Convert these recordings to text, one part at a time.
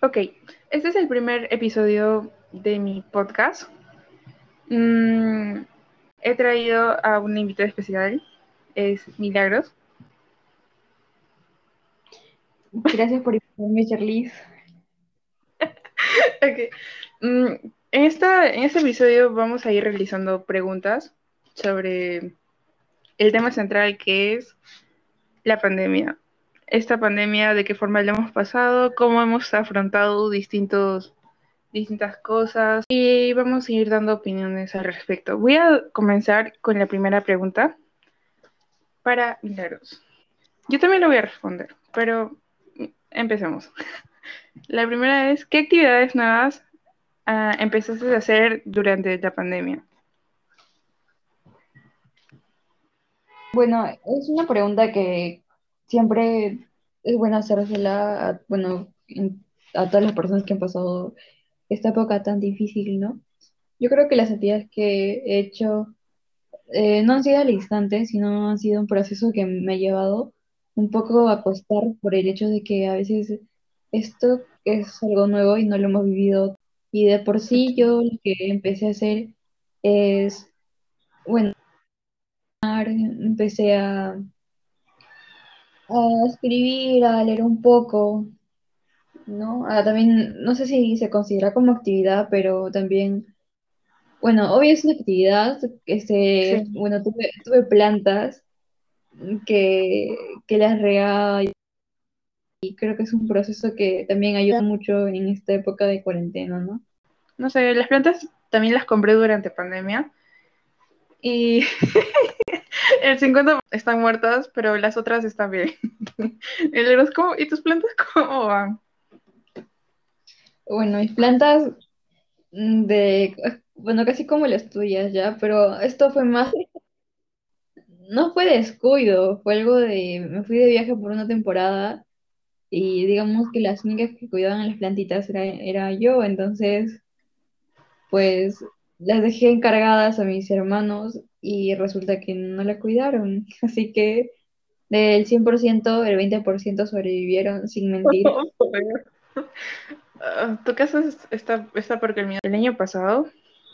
Ok, este es el primer episodio de mi podcast. Mm, he traído a una invitada especial, es Milagros. Gracias por invitarme, Charlize. Ok. Mm, en, esta, en este episodio vamos a ir realizando preguntas sobre el tema central que es la pandemia. Esta pandemia, de qué forma la hemos pasado, cómo hemos afrontado distintos, distintas cosas y vamos a ir dando opiniones al respecto. Voy a comenzar con la primera pregunta para Milagros. Yo también lo voy a responder, pero empecemos. La primera es, ¿qué actividades nuevas ah, empezaste a hacer durante la pandemia? Bueno, es una pregunta que siempre es bueno hacérsela a, bueno, en- a todas las personas que han pasado esta época tan difícil, ¿no? Yo creo que las actividades que he hecho eh, no han sido al instante, sino han sido un proceso que me ha llevado un poco a costar por el hecho de que a veces esto es algo nuevo y no lo hemos vivido. Y de por sí yo lo que empecé a hacer es, bueno, empecé a, a escribir, a leer un poco, ¿no? Ah, también, no sé si se considera como actividad, pero también, bueno, obvio es una actividad, este, Sí. bueno, tuve, tuve plantas que, que las regaba y creo que es un proceso que también ayuda mucho en esta época de cuarentena, ¿no? No sé, las plantas también las compré durante pandemia y el 50 están muertas, pero las otras están bien. El como, ¿y tus plantas cómo van? Bueno, mis plantas mm, de, bueno, casi como las tuyas ya, pero esto fue más, no fue descuido, fue algo de, me fui de viaje por una temporada y digamos que las únicas que cuidaban las plantitas era, era yo, entonces pues las dejé encargadas a mis hermanos y resulta que no la cuidaron, así que del 100% el 20% sobrevivieron sin mentir. Ah, tu caso es- está, está porque el. El año pasado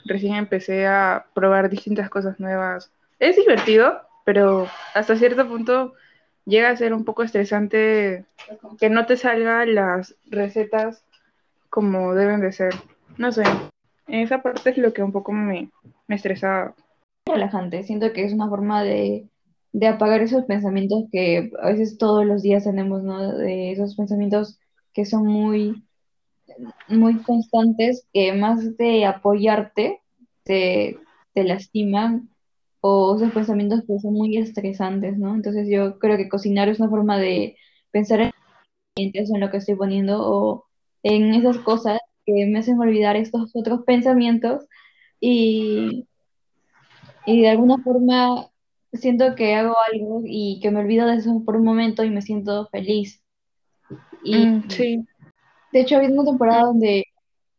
recién empecé a probar distintas cosas nuevas. Es divertido, pero hasta cierto punto llega a ser un poco estresante que no te salgan las recetas como deben de ser. No sé, esa parte es lo que un poco me, me estresaba. relajante. Siento que es una forma de, de apagar esos pensamientos que a veces todos los días tenemos, ¿no? De esos pensamientos que son muy, muy constantes, que más de apoyarte, te, te lastiman, o esos pensamientos que son muy estresantes, ¿no? Entonces yo creo que cocinar es una forma de pensar en, en lo que estoy poniendo, o en esas cosas que me hacen olvidar estos otros pensamientos. Y y de alguna forma siento que hago algo y que me olvido de eso por un momento y me siento feliz. Y Mm, sí, de hecho, había una temporada donde,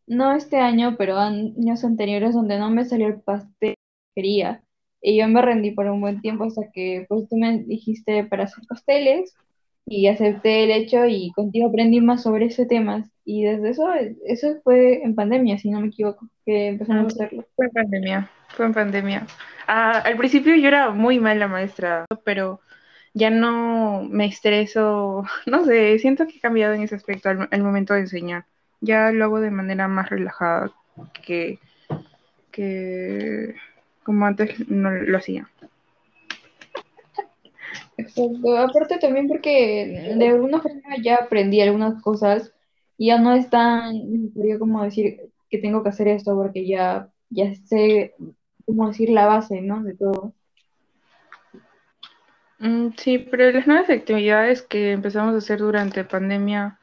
no este año, pero años anteriores, donde no me salió el pastel que quería. Y yo me rendí por un buen tiempo hasta que pues tú me dijiste para hacer pasteles y acepté el hecho y contigo aprendí más sobre ese tema. Y desde eso, eso fue en pandemia, si no me equivoco, que empezamos a sí, hacerlo. fue en pandemia, fue en pandemia. Ah, al principio yo era muy mala maestra, pero ya no me estreso, no sé, siento que he cambiado en ese aspecto al, al momento de enseñar. Ya lo hago de manera más relajada que, que como antes no lo hacía. Exacto. Aparte también porque de alguna forma ya aprendí algunas cosas y ya no es tan necesario como decir que tengo que hacer esto porque ya, ya sé cómo decir la base, ¿no? De todo. Mm, sí, pero las nuevas actividades que empezamos a hacer durante pandemia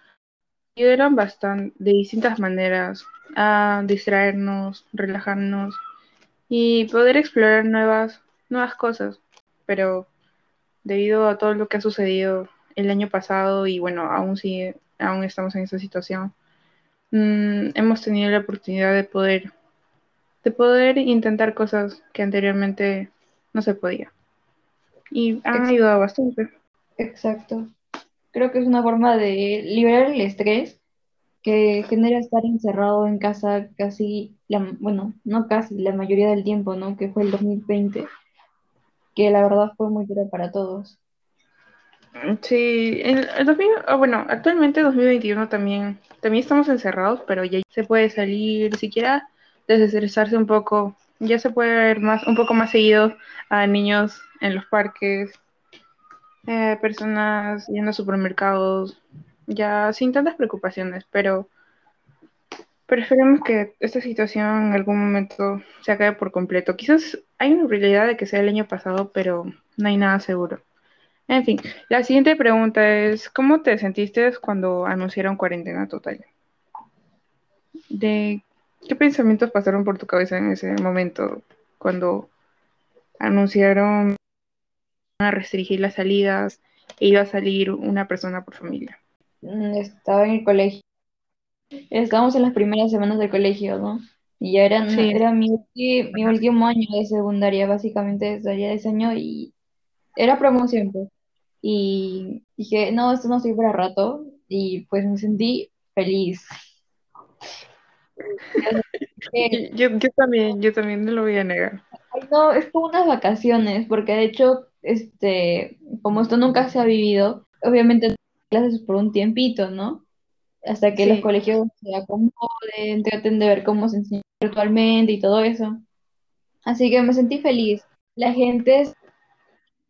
ayudaron bastante de distintas maneras a distraernos, relajarnos y poder explorar nuevas, nuevas cosas. Pero debido a todo lo que ha sucedido el año pasado y bueno, aún sigue, aún estamos en esta situación, mmm, hemos tenido la oportunidad de poder, de poder intentar cosas que anteriormente no se podía. Y han ayudado bastante. Exacto. Creo que es una forma de liberar el estrés que genera estar encerrado en casa casi, la, bueno, no casi, la mayoría del tiempo, ¿no? Que fue el 2020, que la verdad fue muy duro para todos. Sí, el, el 2000, ah, bueno, actualmente 2021 también, también estamos encerrados, pero ya se puede salir, siquiera desestresarse un poco. Ya se puede ver más, un poco más seguido a niños en los parques, eh, personas yendo a supermercados, ya sin tantas preocupaciones, pero, pero esperemos que esta situación en algún momento se acabe por completo. Quizás hay una probabilidad de que sea el año pasado, pero no hay nada seguro. En fin, la siguiente pregunta es, ¿cómo te sentiste cuando anunciaron cuarentena total? ¿De qué pensamientos pasaron por tu cabeza en ese momento cuando anunciaron a restringir las salidas e iba a salir una persona por familia? Mm, Estaba en el colegio, estábamos en las primeras semanas del colegio, ¿no? Y ya era, Sí, era mi, mi último año de secundaria, básicamente salía de ese año y era promoción, pues. Y dije, no, esto no estoy para rato. Y pues me sentí feliz. Yo, yo también, yo también no lo voy a negar. "Ay, no, es como unas vacaciones, porque de hecho, este, como esto nunca se ha vivido, obviamente clases por un tiempito, ¿no? Hasta que los colegios se acomoden, traten de ver cómo se enseña virtualmente y todo eso. Así que me sentí feliz. La gente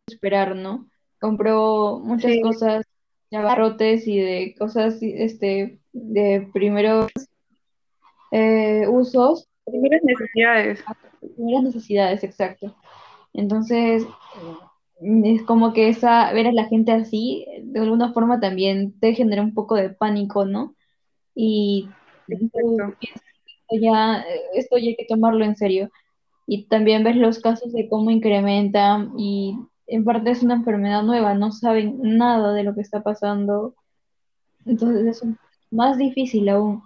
esperar, ¿no? Compró muchas sí, cosas de abarrotes y de cosas este, de primeros eh, usos, primeras necesidades. primeras necesidades, exacto. Entonces, es como que esa, ver a la gente así, de alguna forma también te genera un poco de pánico, ¿no? Y tú piensas, esto ya, esto ya hay que tomarlo en serio. Y también ves los casos de cómo incrementan y en parte es una enfermedad nueva, no saben nada de lo que está pasando, entonces es más difícil aún.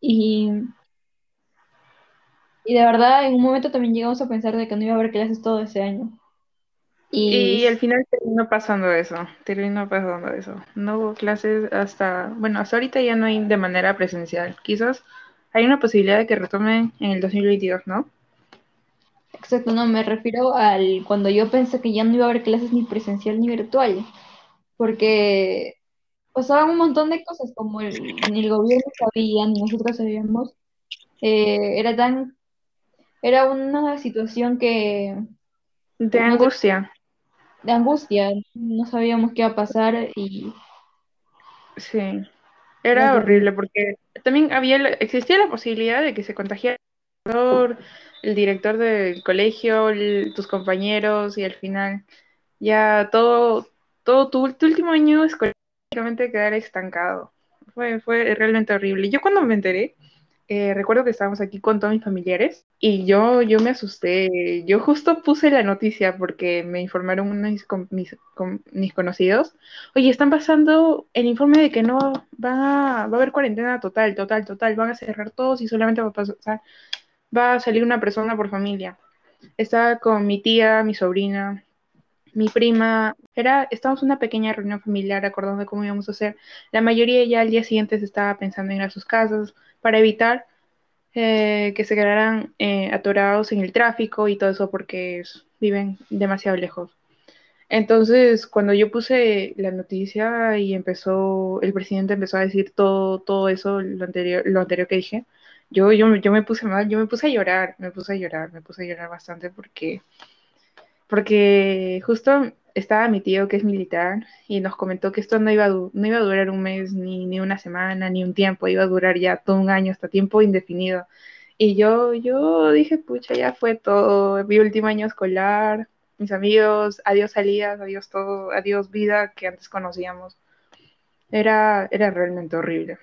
Y, y de verdad, en un momento también llegamos a pensar de que no iba a haber clases todo ese año. Y Y al final terminó pasando eso, terminó pasando eso. No hubo clases hasta, bueno, hasta ahorita ya no hay de manera presencial. Quizás hay una posibilidad de que retomen en el 2022, ¿no? exacto, no, me refiero al cuando yo pensé que ya no iba a haber clases ni presencial ni virtual, porque pasaban un montón de cosas como el- ni el gobierno sabía, ni nosotros sabíamos. Eh, era tan, era una situación que De angustia, de angustia, no sabíamos qué iba a pasar y sí. era horrible porque también había, existía la posibilidad de que se contagiara el director del colegio, el- tus compañeros y al final ya todo, todo tu, tu último año escolar quedar estancado. Fue, fue realmente horrible. Yo cuando me enteré, eh, recuerdo que estábamos aquí con todos mis familiares y yo, yo me asusté. Yo justo puse la noticia porque me informaron unos con- mis, con- mis conocidos. Oye, están pasando el informe de que no va a haber cuarentena total, total, total. Van a cerrar todos y solamente va a pasar, va a salir una persona por familia. Estaba con mi tía, mi sobrina, mi prima, era, estábamos en una pequeña reunión familiar acordando cómo íbamos a hacer. La mayoría ya al día siguiente se estaba pensando en ir a sus casas para evitar eh, que se quedaran eh, atorados en el tráfico y todo eso porque viven demasiado lejos. Entonces, cuando yo puse la noticia y empezó, el presidente empezó a decir todo, todo eso, lo anterior, lo anterior que dije, yo, yo, yo me puse mal, yo me puse a llorar, me puse a llorar, me puse a llorar bastante porque porque justo estaba mi tío que es militar y nos comentó que esto no iba a, no iba a durar un mes, ni, ni una semana, ni un tiempo, iba a durar ya todo un año, hasta tiempo indefinido. Y yo, yo dije, pucha, ya fue todo, mi último año escolar, mis amigos, adiós salidas, adiós todo, adiós vida que antes conocíamos. Era, era realmente horrible.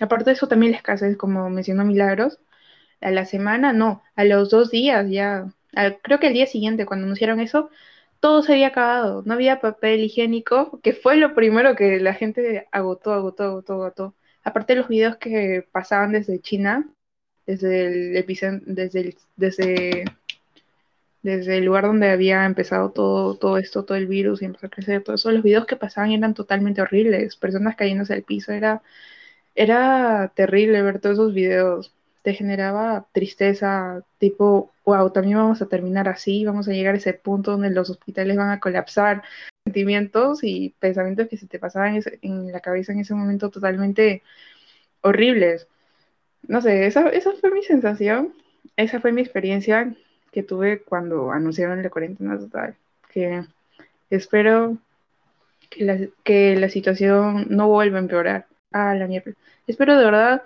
Aparte de eso, también la escasez, como mencionó Milagros, a la semana, no, a los dos días ya, creo que al día siguiente cuando anunciaron eso, todo se había acabado, no había papel higiénico, que fue lo primero que la gente agotó, agotó, agotó, agotó. Aparte de los videos que pasaban desde China, desde el epicentro, desde el, desde, desde el lugar donde había empezado todo, todo esto, todo el virus y empezó a crecer, todo eso, los videos que pasaban eran totalmente horribles, personas cayéndose al piso, era era terrible ver todos esos videos. Te generaba tristeza, tipo, wow, también vamos a terminar así, vamos a llegar a ese punto donde los hospitales van a colapsar. Sentimientos y pensamientos que se te pasaban en la cabeza en ese momento totalmente horribles. No sé, esa, esa fue mi sensación, esa fue mi experiencia que tuve cuando anunciaron la cuarentena total. Que espero que la, que la situación no vuelva a empeorar. Ah, la mierda. Espero de verdad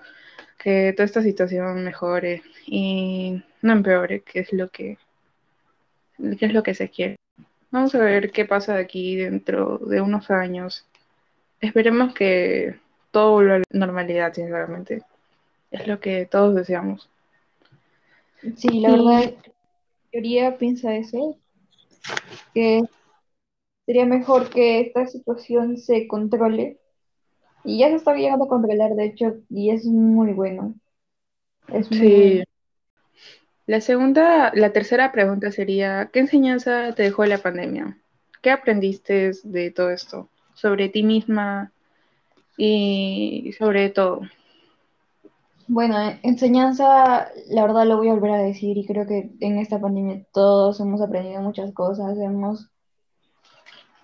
que toda esta situación mejore y no empeore, que es lo que, que es lo que se quiere. Vamos a ver qué pasa de aquí dentro de unos años. Esperemos que todo vuelva a la normalidad, sinceramente. Es lo que todos deseamos. Sí, la verdad, la mayoría piensa eso, que sería mejor que esta situación se controle. Y ya se está llegando a controlar, de hecho, y es muy bueno. Es muy Sí. bueno. La segunda, la tercera pregunta sería, ¿qué enseñanza te dejó la pandemia? ¿Qué aprendiste de todo esto? Sobre ti misma y sobre todo. Bueno, eh, enseñanza, la verdad lo voy a volver a decir y creo que en esta pandemia todos hemos aprendido muchas cosas, hemos,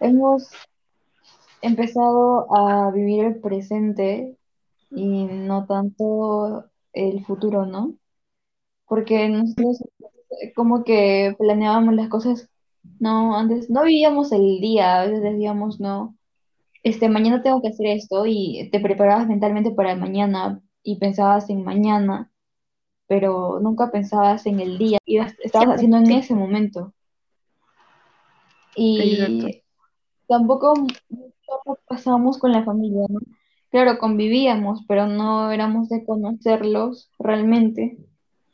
hemos empezado a vivir el presente y no tanto el futuro, ¿no? Porque nosotros eh, como que planeábamos las cosas, no, antes no vivíamos el día, a veces decíamos, no, este, mañana tengo que hacer esto y te preparabas mentalmente para el mañana y pensabas en mañana, pero nunca pensabas en el día, ibas, estabas haciendo en ese momento. Y tampoco mucho pasábamos con la familia, ¿no? Claro, convivíamos, pero no éramos de conocerlos realmente.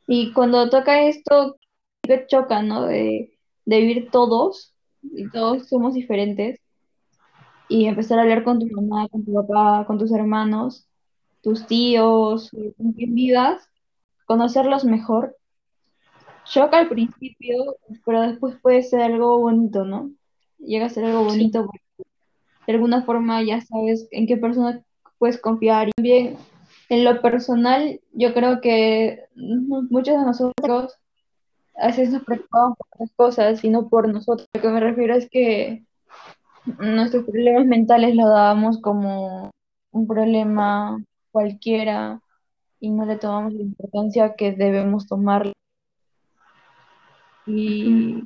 Y cuando toca esto, que choca, ¿no? De, de vivir todos, y todos somos diferentes, y empezar a hablar con tu mamá, con tu papá, con tus hermanos, tus tíos, con quien vivas, conocerlos mejor. Choca al principio, pero después puede ser algo bonito, ¿no? Llega a ser algo Sí. bonito porque de alguna forma ya sabes en qué persona puedes confiar. Y también en lo personal, yo creo que muchos de nosotros a veces nos preocupamos por otras cosas y no por nosotros. Lo que me refiero es que nuestros problemas mentales lo dábamos como un problema cualquiera y no le tomamos la importancia que debemos tomar. Y,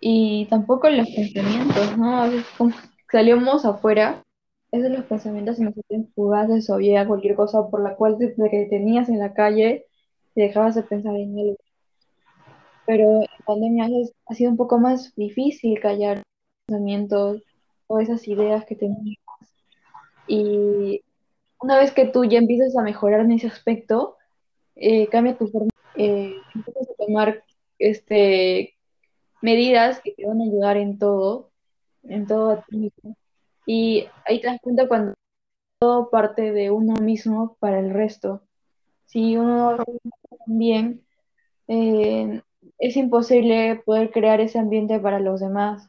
y tampoco los pensamientos, ¿no? A veces como salimos afuera, esos los pensamientos se nos hacen fugaces o había cualquier cosa por la cual te, te tenías en la calle y dejabas de pensar en él. Pero en pandemia ha sido un poco más difícil callar pensamientos o esas ideas que tenías. Y una vez que tú ya empiezas a mejorar en ese aspecto, eh, cambia tu forma, eh, empiezas a tomar este, medidas que te van a ayudar en todo, en todo a ti mismo. Y ahí te das cuenta cuando todo parte de uno mismo para el resto. Si uno hace bien, eh, es imposible poder crear ese ambiente para los demás.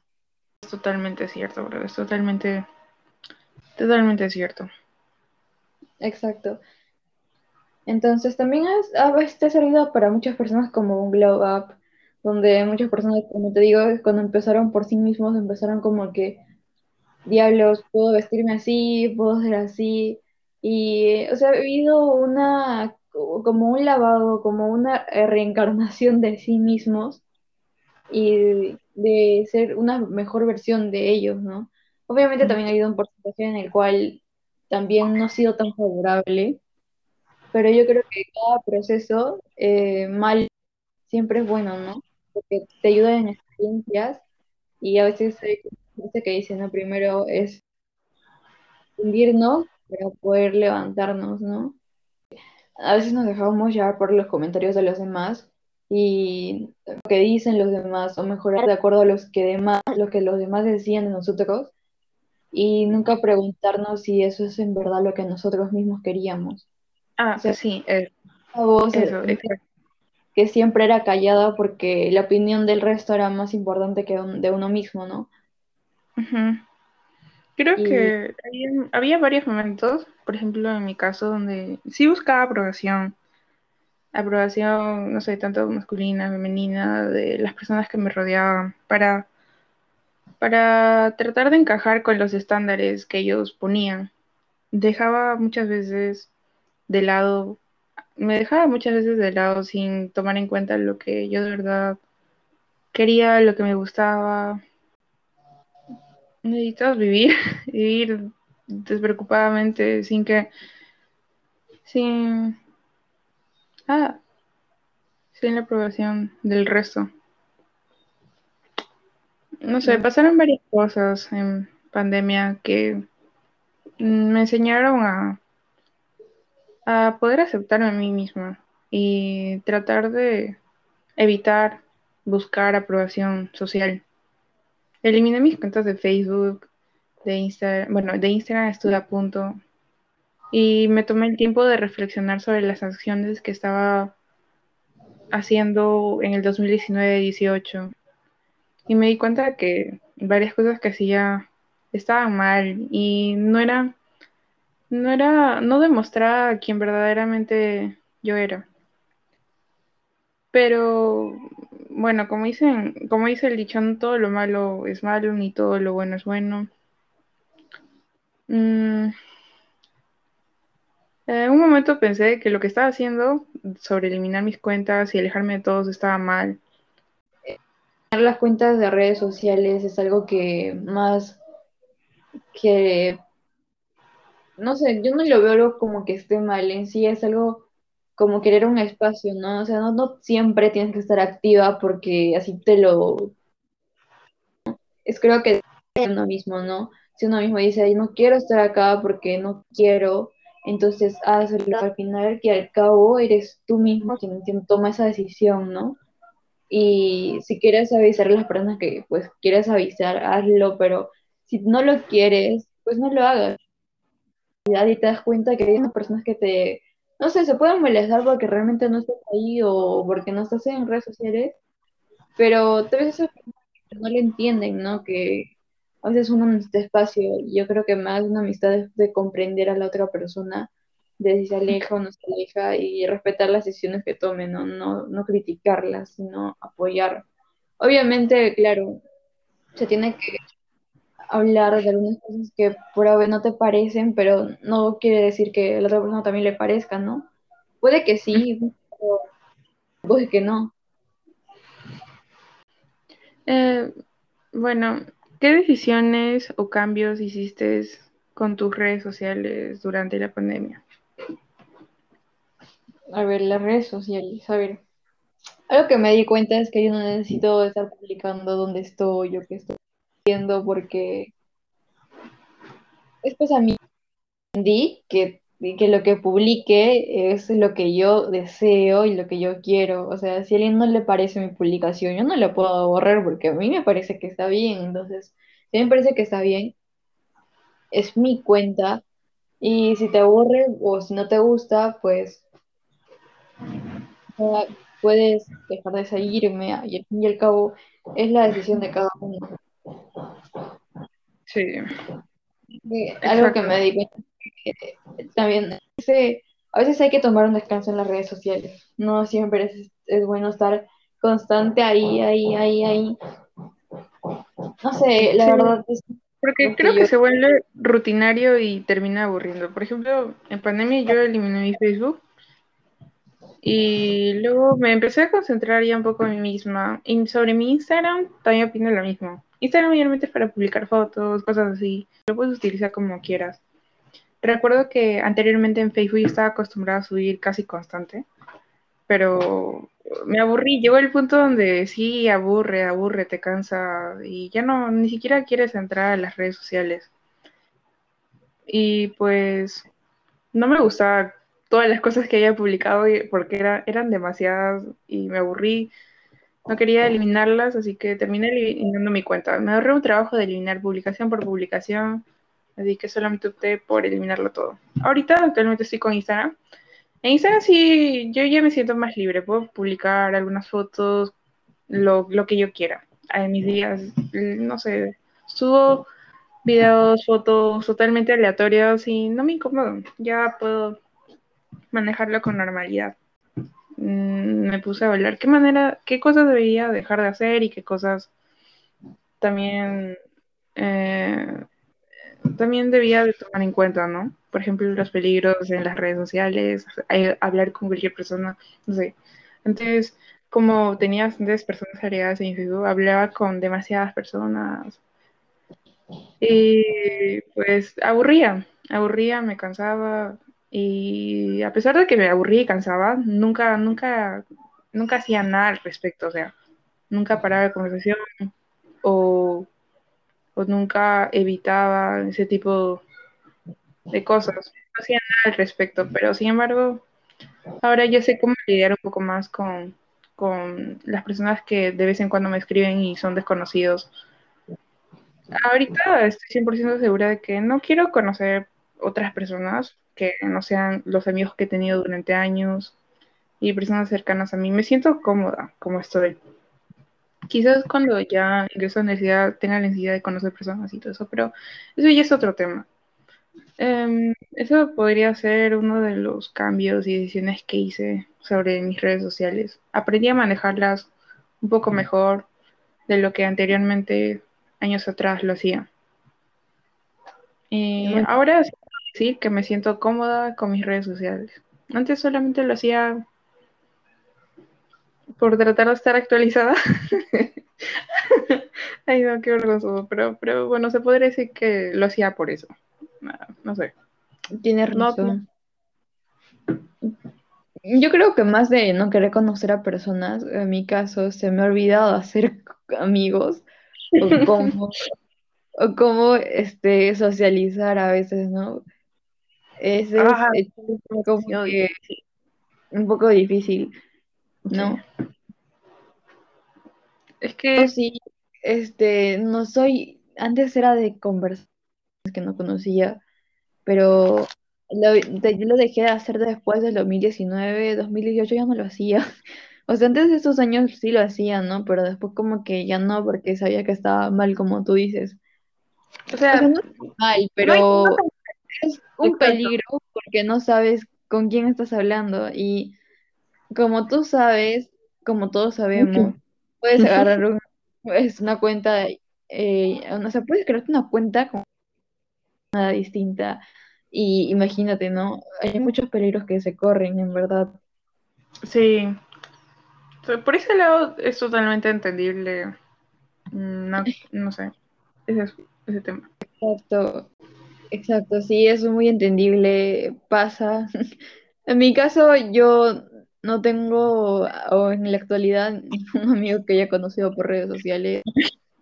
Es totalmente cierto, bro. Es totalmente, totalmente cierto. Exacto. Entonces también es, a veces te ha servido para muchas personas como un glow up, donde muchas personas, como te digo, cuando empezaron por sí mismos, empezaron como que, diablos, puedo vestirme así, puedo ser así. Y, o sea, ha habido una, como un lavado, como una reencarnación de sí mismos y de ser una mejor versión de ellos, ¿no? Obviamente también ha habido un porcentaje en el cual también no ha sido tan favorable, pero yo creo que cada proceso eh, mal siempre es bueno, ¿no? Porque te ayuda en experiencias y a veces hay gente que dice, no, primero es hundirnos para poder levantarnos, ¿no? A veces nos dejamos llevar por los comentarios de los demás y lo que dicen los demás o mejorar de acuerdo a los que demás, lo que los demás decían de nosotros y nunca preguntarnos si eso es en verdad lo que nosotros mismos queríamos. Ah, O sea, sí, es, esa voz eso, eh, exacto. Que siempre era callada porque la opinión del resto era más importante que un- de uno mismo, ¿no? Creo que había, varios momentos, por ejemplo, en mi caso, donde sí buscaba aprobación. Aprobación, no sé, tanto masculina, femenina, de las personas que me rodeaban, para, para tratar de encajar con los estándares que ellos ponían. Dejaba muchas veces de lado, me dejaba muchas veces de lado sin tomar en cuenta lo que yo de verdad quería, lo que me gustaba, necesitas vivir, vivir despreocupadamente, sin que, sin, ah, sin la aprobación del resto. No sé, pasaron varias cosas en pandemia que me enseñaron a, a poder aceptarme a mí misma y tratar de evitar buscar aprobación social. Eliminé mis cuentas de Facebook, de Instagram, bueno, de Instagram estuve a punto y me tomé el tiempo de reflexionar sobre las acciones que estaba haciendo en el 2019-18 y me di cuenta que varias cosas que hacía estaban mal y no era no era no demostraba quién verdaderamente yo era. Pero bueno, como dicen, como dice el dicho, no todo lo malo es malo, ni todo lo bueno es bueno. Mm, en un momento pensé que lo que estaba haciendo sobre eliminar mis cuentas y alejarme de todos estaba mal. Las cuentas de redes sociales es algo que más que, no sé, yo no lo veo como que esté mal en sí, es algo como querer un espacio, ¿no? O sea, no, no siempre tienes que estar activa porque así te lo... Es creo que uno mismo, ¿no? Si uno mismo dice, no quiero estar acá porque no quiero, entonces hazlo. Al final, que al cabo eres tú mismo quien, toma esa decisión, ¿no? Y si quieres avisar a las personas que pues quieres avisar, hazlo, pero si no lo quieres, pues no lo hagas. Y te das cuenta que hay unas personas que te no sé, se pueden molestar porque realmente no estás ahí o porque no estás en redes sociales, pero tal vez esas personas no lo entienden, ¿no? Que a veces uno necesita espacio yo creo que más una amistad es de comprender a la otra persona, de si se aleja o no se aleja y respetar las decisiones que tome, ¿no? No, no criticarlas, sino apoyar. Obviamente, claro, se tiene que hablar de algunas cosas que por ahora no te parecen, pero no quiere decir que a la otra persona también le parezca, ¿no? Puede que sí, pero puede que no. Eh, bueno, ¿qué decisiones o cambios hiciste con tus redes sociales durante la pandemia? A ver, las redes sociales, a ver. Algo que me di cuenta es que yo no necesito estar publicando dónde estoy o qué estoy porque después a mí entendí que, que lo que publique es lo que yo deseo y lo que yo quiero. O sea, si a alguien no le parece mi publicación, yo no la puedo borrar porque a mí me parece que está bien. Entonces, si a mí me parece que está bien, es mi cuenta. Y si te aburre o si no te gusta, pues puedes dejar de seguirme y al fin y al cabo es la decisión de cada uno. Sí. algo que me di también a veces hay que tomar un descanso en las redes sociales. No siempre es, bueno estar constante ahí, ahí, ahí, ahí. No sé, la verdad es porque creo que se vuelve rutinario y termina aburriendo. Por ejemplo, en pandemia yo eliminé mi Facebook y luego me empecé a concentrar ya un poco en mí misma. Y sobre mi Instagram también opino lo mismo. Instagram mayormente para publicar fotos, cosas así. Lo puedes utilizar como quieras. Recuerdo que anteriormente en Facebook estaba acostumbrada a subir casi constante, pero me aburrí. Llegó el punto donde sí, aburre, aburre, te cansa y ya no, ni siquiera quieres entrar a las redes sociales. Y pues no me gustaba todas las cosas que había publicado porque era, eran demasiadas y me aburrí no quería eliminarlas, así que terminé eliminando mi cuenta. Me ahorré un trabajo de eliminar publicación por publicación, así que solamente opté por eliminarlo todo. Ahorita actualmente estoy con Instagram. En Instagram sí, yo ya me siento más libre, puedo publicar algunas fotos, lo, que yo quiera. En mis días, no sé, subo videos, fotos totalmente aleatorios y no me incomodo. Ya puedo manejarlo con normalidad. Mm, me puse a hablar qué manera, qué cosas debería dejar de hacer y qué cosas también eh, también debía de tomar en cuenta, ¿no? Por ejemplo, los peligros en las redes sociales, hablar con cualquier persona, no sé. Antes, como tenía bastantes personas agregadas en Facebook, hablaba con demasiadas personas. Y pues aburría, aburría, me cansaba. Y a pesar de que me aburría y cansaba, nunca, nunca, nunca hacía nada al respecto. O sea, nunca paraba de conversación o pues nunca evitaba ese tipo de cosas. No hacía nada al respecto, pero sin embargo, ahora ya sé cómo lidiar un poco más con, con las personas que de vez en cuando me escriben y son desconocidos. Ahorita estoy 100% segura de que no quiero conocer otras personas que no sean los amigos que he tenido durante años y personas cercanas a mí. Me siento cómoda como estoy. Quizás cuando ya ingreso a la universidad tenga la necesidad de conocer personas y todo eso, pero eso ya es otro tema. Em, eso podría ser uno de los cambios y decisiones que hice sobre mis redes sociales. Aprendí a manejarlas un poco mejor de lo que anteriormente, años atrás, lo hacía. Y ahora sí decir que me siento cómoda con mis redes sociales. Antes solamente lo hacía por tratar de estar actualizada. Ay, no, qué vergonzoso. Pero, pero bueno, se podría decir que lo hacía por eso. No, sé. Tienes razón. Yo creo que más de no querer conocer a personas, en mi caso, se me ha olvidado hacer amigos o cómo, o cómo este, socializar a veces, ¿no? Es, como que un poco difícil. ¿no? Es que sí, este, no soy, antes era de conversaciones que no conocía, pero lo, yo lo dejé de hacer después del 2019, 2018 ya no lo hacía. O sea, antes de esos años sí lo hacía, ¿no? Pero después como que ya no, porque sabía que estaba mal, como tú dices. O sea, no mal, pero es un peligro porque no sabes con quién estás hablando y como tú sabes, como todos sabemos, puedes agarrar un, es una cuenta, eh, o sea, puedes crearte una cuenta con nada distinta y imagínate, ¿no? Hay muchos peligros que se corren, en verdad. Sí. Por ese lado es totalmente entendible. No, no sé. Ese, ese tema. Exacto. Exacto, sí, es muy entendible. Pasa. En mi caso, yo no tengo o en la actualidad ningún amigo que haya conocido por redes sociales.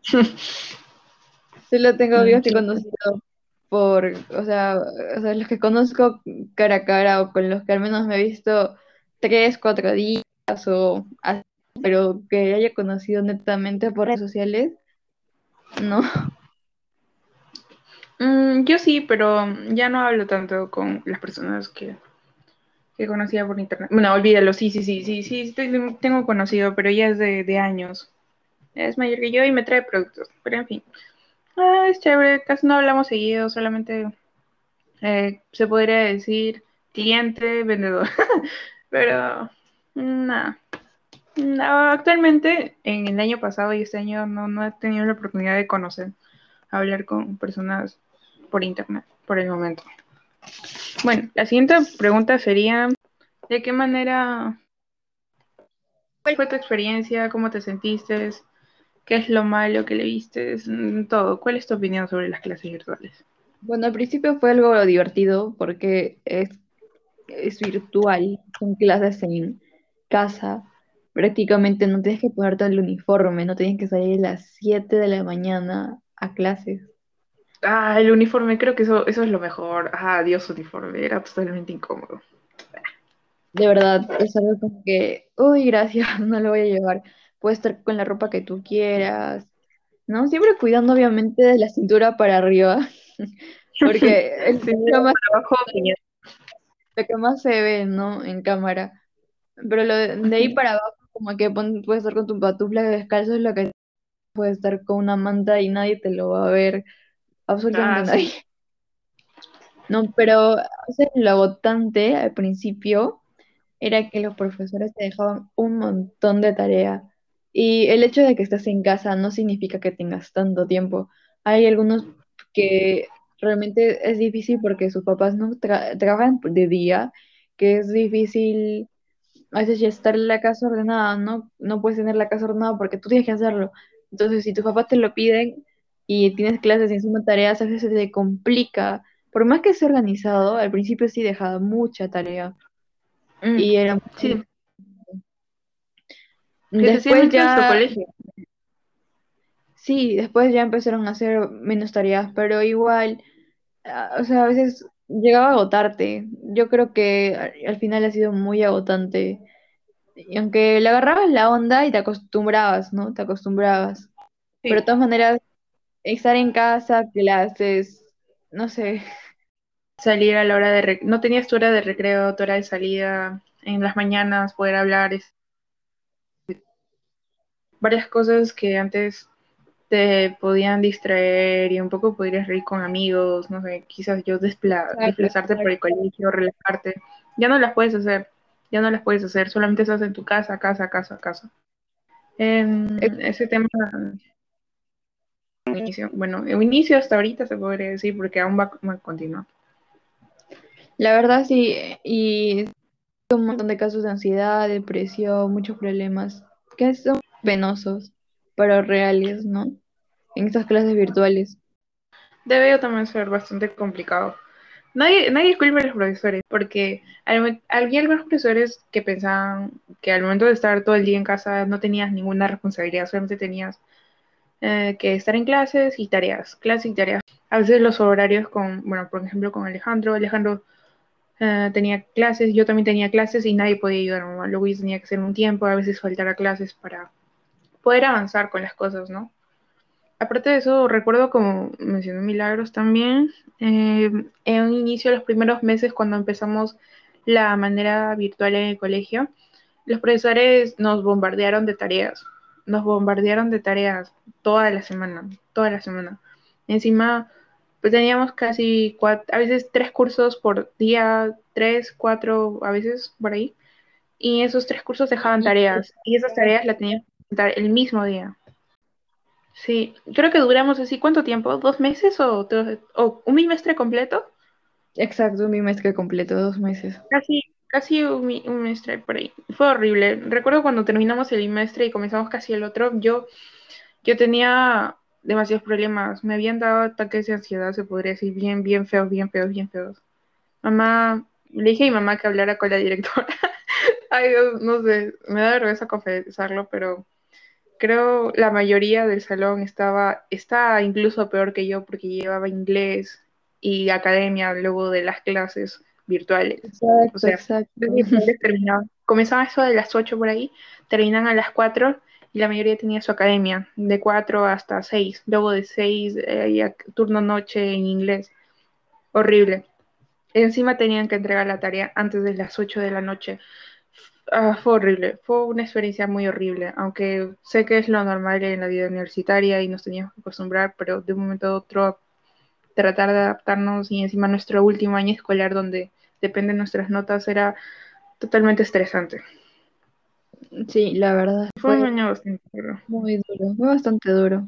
Solo tengo amigos que he conocido por, o sea, o sea, los que conozco cara a cara o con los que al menos me he visto tres, cuatro días o así, pero que haya conocido netamente por redes sociales, no. Mm, yo sí, pero ya no hablo tanto con las personas que que conocía por internet. Bueno, olvídalo, sí, sí, sí, sí, sí, tengo conocido, pero ya es de, años. Es mayor que yo y me trae productos, pero en fin. Ah, es chévere, casi no hablamos seguido, solamente eh, se podría decir cliente, vendedor. pero nada. Actualmente, en el año pasado y este año, no, no he tenido la oportunidad de conocer, hablar con personas por internet, por el momento. Bueno, la siguiente pregunta sería, ¿de qué manera, cuál fue tu experiencia? ¿Cómo te sentiste? ¿Qué es lo malo que le viste? Mm, todo. ¿Cuál es tu opinión sobre las clases virtuales? Bueno, al principio fue algo divertido porque es, es virtual, son clases en casa. Prácticamente no tienes que ponerte el uniforme, no tienes que salir a las 7 de la mañana a clases. Ah, el uniforme, creo que eso, eso es lo mejor. Ah, Dios, uniforme, era totalmente incómodo. De verdad, es algo como que, uy, gracias, no lo voy a llevar. Puedes estar con la ropa que tú quieras, ¿no? Siempre cuidando, obviamente, de la cintura para arriba, porque el cintura más abajo, lo que más se ve, ¿no? En cámara. Pero lo de, ahí para abajo, como que puedes estar con tu patufla descalzo, es lo que puedes estar con una manta y nadie te lo va a ver absolutamente Ah, nadie. sí. No, pero o sea, lo agotante al principio era que los profesores te dejaban un montón de tarea. Y el hecho de que estés en casa no significa que tengas tanto tiempo. Hay algunos que realmente es difícil porque sus papás no tra- trabajan de día, que es difícil a veces ya estar en la casa ordenada, ¿no? No puedes tener la casa ordenada porque tú tienes que hacerlo. Entonces, si tus papás te lo piden y tienes clases y encima tareas, a veces se te complica. Por más que esté organizado, al principio sí dejaba mucha tarea Mm, y era sí, Después ya, colegio. sí, después ya empezaron a hacer menos tareas, pero igual, o sea, a veces llegaba a agotarte. Yo creo que al final ha sido muy agotante. Y aunque le agarrabas la onda y te acostumbrabas, ¿no? Te acostumbrabas. Pero de todas maneras, estar en casa, clases, no sé, salir a la hora de... rec- No tenías tu hora de recreo, tu hora de salida, en las mañanas poder hablar, es- varias cosas que antes te podían distraer y un poco podrías reír con amigos, no sé, quizás yo despla- desplazarte por el colegio, relajarte. Ya no las puedes hacer, ya no las puedes hacer, solamente estás en tu casa, casa, casa, casa. En ese tema, inicio, bueno, el inicio hasta ahorita se podría decir porque aún va, va a continuar. La verdad sí, y un montón de casos de ansiedad, depresión, muchos problemas que son penosos, pero reales, ¿no? En estas clases virtuales. Debe también ser bastante complicado. Nadie, nadie culpa a los profesores, porque al- había algunos profesores que pensaban que al momento de estar todo el día en casa no tenías ninguna responsabilidad, solamente tenías eh, que estar en clases y tareas, clases y tareas. A veces los horarios con, bueno, por ejemplo, con Alejandro, Alejandro eh, tenía clases, yo también tenía clases y nadie podía ayudar a mamá. Luego tenía que hacer un tiempo, a veces faltar a clases para poder avanzar con las cosas, ¿no? Aparte de eso, recuerdo como mencioné Milagros también, eh, en un inicio, los primeros meses cuando empezamos la manera virtual en el colegio, los profesores nos bombardearon de tareas, nos bombardearon de tareas toda la semana, toda la semana. Encima, pues teníamos casi cuatro, a veces tres cursos por día, tres, cuatro, a veces por ahí, y esos tres cursos dejaban tareas, y esas tareas las teníamos que presentar el mismo día. Sí, creo que duramos así, ¿cuánto tiempo? ¿Dos meses o, o un bimestre completo? Exacto, un bimestre completo, dos meses. Casi, casi un, un bimestre por ahí. Fue horrible. Recuerdo cuando terminamos el bimestre y comenzamos casi el otro, yo, yo tenía demasiados problemas. Me habían dado ataques de ansiedad, se podría decir, bien, bien feos, bien feos, bien feos. Mamá, le dije a mi mamá que hablara con la directora. Ay, Dios, no sé, me da vergüenza confesarlo, pero creo la mayoría del salón estaba, incluso peor que yo porque llevaba inglés y academia luego de las clases virtuales. O Exacto, sea, exacto. terminaban, comenzaban eso de las 8 por ahí, terminan a las 4 y la mayoría tenía su academia, de 4 hasta 6, luego de 6 eh, turno noche en inglés. Horrible. Encima tenían que entregar la tarea antes de las 8 de la noche. Ah, fue horrible, fue una experiencia muy horrible, aunque sé que es lo normal en la vida universitaria y nos teníamos que acostumbrar, pero de un momento a otro tratar de adaptarnos y encima nuestro último año escolar donde dependen nuestras notas era totalmente estresante. Sí, la verdad Fue un año bastante duro. muy duro, fue bastante duro.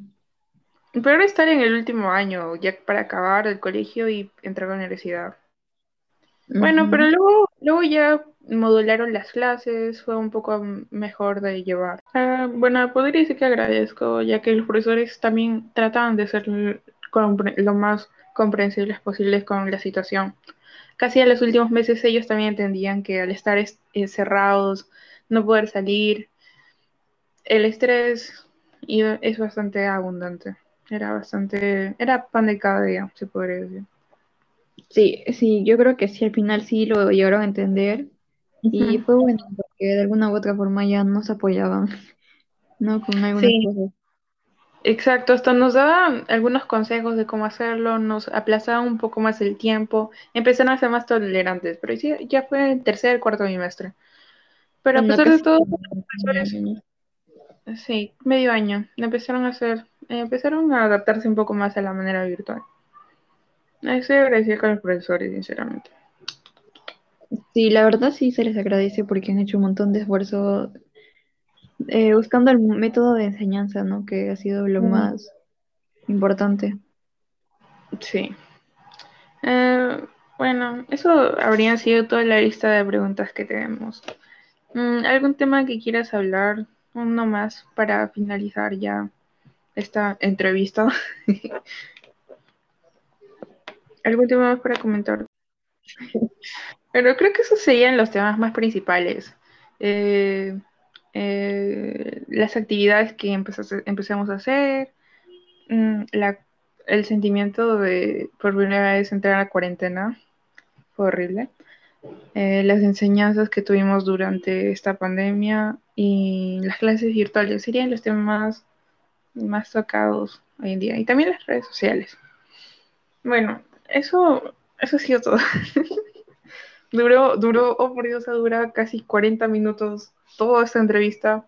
Pero estar en el último año, ya para acabar el colegio y entrar a la universidad. Bueno, pero luego, luego ya modularon las clases, fue un poco mejor de llevar. Ah, bueno, podría decir que agradezco, ya que los profesores también trataban de ser lo más comprensibles posibles con la situación. Casi a los últimos meses ellos también entendían que al estar es- eh, cerrados, no poder salir, el estrés iba- es bastante abundante. Era bastante, era pan de cada día, se podría decir. Sí, sí, yo creo que sí, al final sí lo llegaron a entender y fue bueno porque de alguna u otra forma ya nos apoyaban, ¿no? Con algunas Sí, cosas. Exacto, hasta nos daban algunos consejos de cómo hacerlo, nos aplazaban un poco más el tiempo, empezaron a ser más tolerantes, pero sí, ya fue el tercer, cuarto bimestre. Pero a pesar de todo, año. sí, medio año, empezaron a hacer, empezaron a adaptarse un poco más a la manera virtual. Estoy agradecida con los profesores, sinceramente. Sí, la verdad sí se les agradece porque han hecho un montón de esfuerzo eh, buscando el método de enseñanza, ¿no? Que ha sido lo más importante. Sí. Eh, bueno, eso habría sido toda la lista de preguntas que tenemos. Mm, ¿Algún tema que quieras hablar? Uno más para finalizar ya esta entrevista. ¿Algún tema más para comentar? Pero creo que esos serían los temas más principales. Eh, eh, las actividades que empezamos a hacer, mm, la- el sentimiento de por primera vez entrar a la cuarentena fue horrible. Eh, las enseñanzas que tuvimos durante esta pandemia y las clases virtuales serían los temas más tocados hoy en día. Y también las redes sociales. Bueno, eso, eso ha sido todo. Duró, duró, oh por Dios, ha durado casi 40 minutos toda esta entrevista.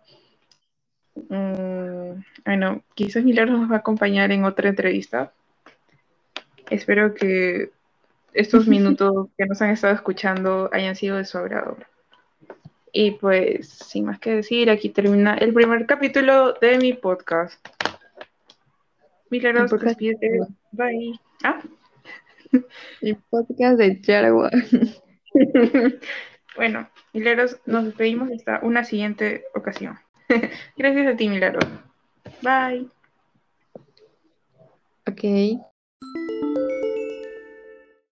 Mm, bueno, quizás Milagros nos va a acompañar en otra entrevista. Espero que estos minutos que nos han estado escuchando hayan sido de su agrado. Y pues, sin más que decir, aquí termina el primer capítulo de mi podcast. Milagros, podcast- despídete. Bye. Ah, El podcast de Charagua. bueno, Milagros, nos despedimos hasta una siguiente ocasión. Gracias a ti, Milagros. Bye. Ok.